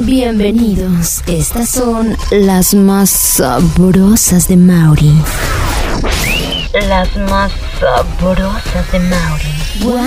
Bienvenidos. Estas son las más sabrosas de Mauri. Las más sabrosas de Mauri. ¡Wow!